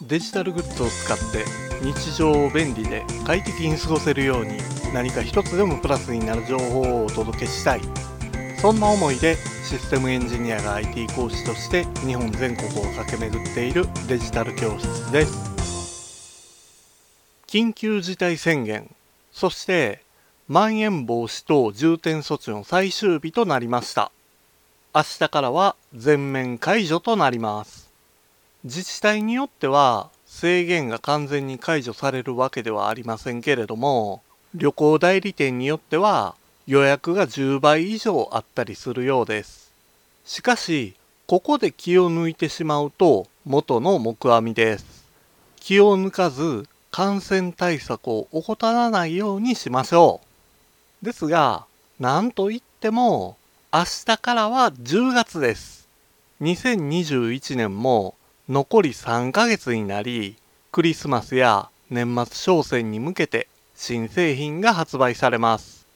デジタルグッズを使って日常を便利で快適に過ごせるように何か一つでもプラスになる情報をお届けしたい。そんな思いでシステムエンジニアが IT 講師として日本全国を駆け巡っているデジタル教室です。緊急事態宣言。そしてまん延防止等重点措置の最終日となりました。明日からは全面解除となります。自治体によっては制限が完全に解除されるわけではありませんけれども旅行代理店によっては予約が10倍以上あったりするようです。しかしここで気を抜いてしまうと元の木阿弥です。気を抜かず感染対策を怠らないようにしましょう。ですがなんといっても明日からは10月です。2021年も残り3ヶ月になりクリスマスや年末商戦に向けて新製品が発売されます。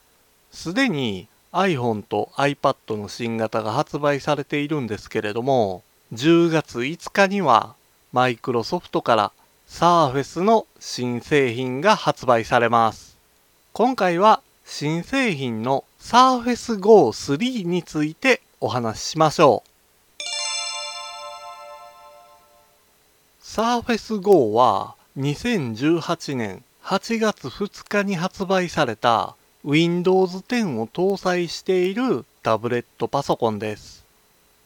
すでに iPhone と iPad の新型が発売されているんですけれども10月5日にはマイクロソフトから Surface の新製品が発売されます。今回は新製品の Surface Go 3についてお話ししましょう。Surface Go は2018年8月2日に発売された Windows 10を搭載しているタブレットパソコンです。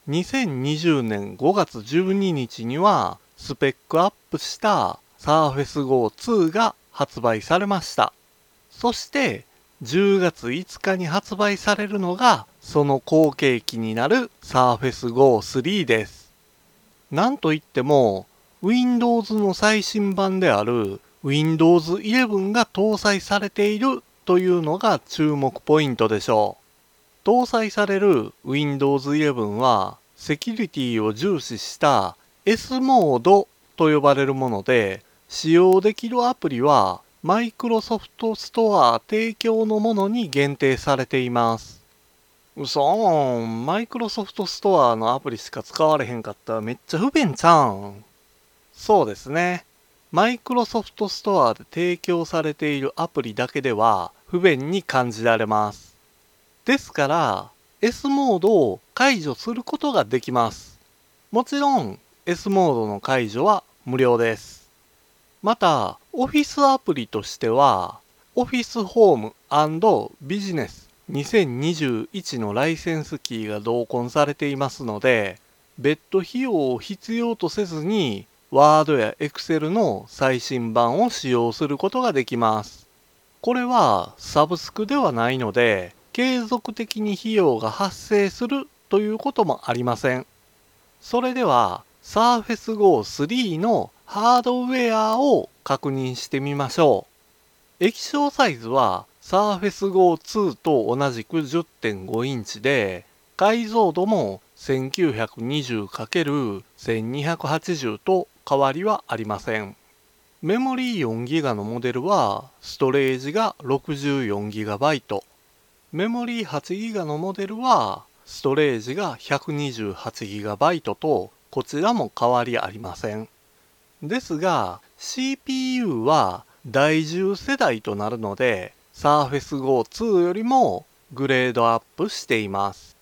2020年5月12日にはスペックアップした Surface Go 2が発売されました。そして10月5日に発売されるのがその後継機になる Surface Go 3です。なんといっても Windows の最新版である Windows 11が搭載されているというのが注目ポイントでしょう。搭載される Windows 11はセキュリティを重視した S モードと呼ばれるもので使用できるアプリはマイクロソフトストア提供のものに限定されています。うそん、マイクロソフトストアのアプリしか使われへんかったらめっちゃ不便ちゃうん。そうですね。マイクロソフトストアで提供されているアプリだけでは不便に感じられます。ですから、S モードを解除することができます。もちろん、S モードの解除は無料です。また、オフィスアプリとしては、Office Home ビジネス2021のライセンスキーが同梱されていますので、別途費用を必要とせずにワードやエクセルの最新版を使用することができます。これはサブスクではないので、継続的に費用が発生するということもありません。それでは Surface Go 3のハードウェアを確認してみましょう。液晶サイズは Surface Go 2と同じく10.5インチで、解像度も 1920×1280 と変わりはありません。メモリー 4GB のモデルはストレージが 64GB メモリー 8GB のモデルはストレージが 128GB とこちらも変わりありません。ですが CPU は第10世代となるので Surface Go 2よりもグレードアップしています。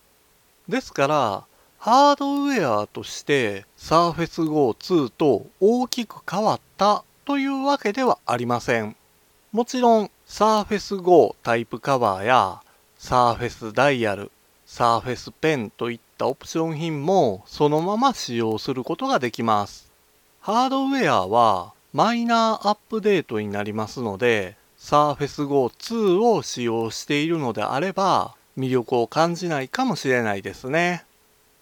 ですからハードウェアとして Surface Go 2と大きく変わったというわけではありません。もちろん Surface Go タイプカバーや Surface Dial、Surface Pen といったオプション品もそのまま使用することができます。ハードウェアはマイナーアップデートになりますので Surface Go 2を使用しているのであれば魅力を感じないかもしれないですね。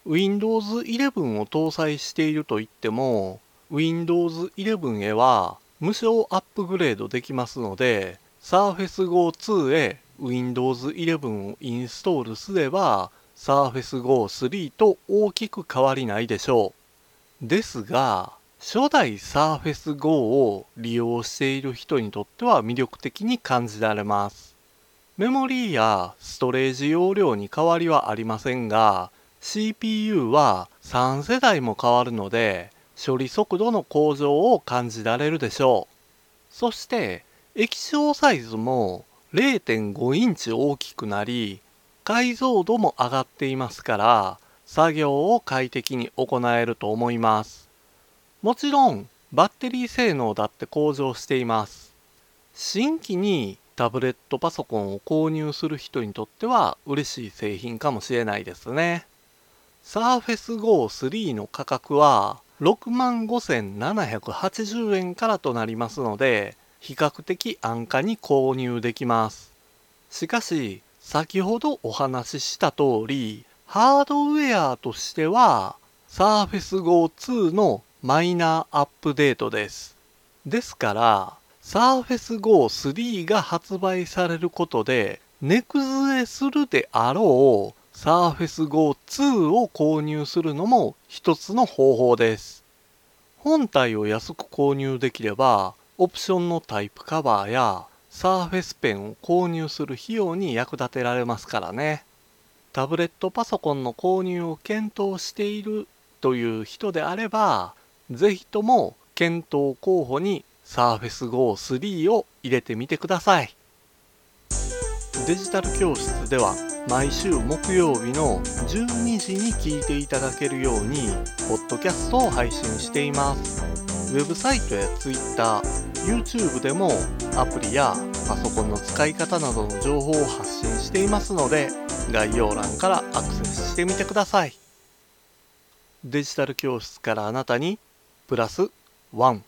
Windows 11を搭載しているといっても Windows 11へは無償アップグレードできますので Surface Go 2へ Windows 11をインストールすれば Surface Go 3と大きく変わりないでしょう。ですが、初代 Surface Go を利用している人にとっては魅力的に感じられます。メモリーやストレージ容量に変わりはありませんが、CPU は3世代も変わるので処理速度の向上を感じられるでしょう。そして液晶サイズも0.5インチ大きくなり解像度も上がっていますから作業を快適に行えると思います。もちろんバッテリー性能だって向上しています。新規にタブレットパソコンを購入する人にとっては嬉しい製品かもしれないですね。Surface Go 3の価格は65,780円からとなりますので比較的安価に購入できます。しかし先ほどお話しした通りハードウェアとしては Surface Go 2のマイナーアップデートです。ですから Surface Go 3が発売されることで値崩れするであろう Surface Go 2を購入するのも一つの方法です本体を安く購入できればオプションのタイプカバーやサーフェスペンを購入する費用に役立てられますからね。タブレットパソコンの購入を検討しているという人であれば、ぜひとも検討候補に Surface Go 3を入れてみてください。デジタル教室では毎週木曜日の12時に聞いていただけるように、ポッドキャストを配信しています。ウェブサイトや Twitter、YouTube でもアプリやパソコンの使い方などの情報を発信していますので概要欄からアクセスしてみてください。デジタル教室からあなたにプラス1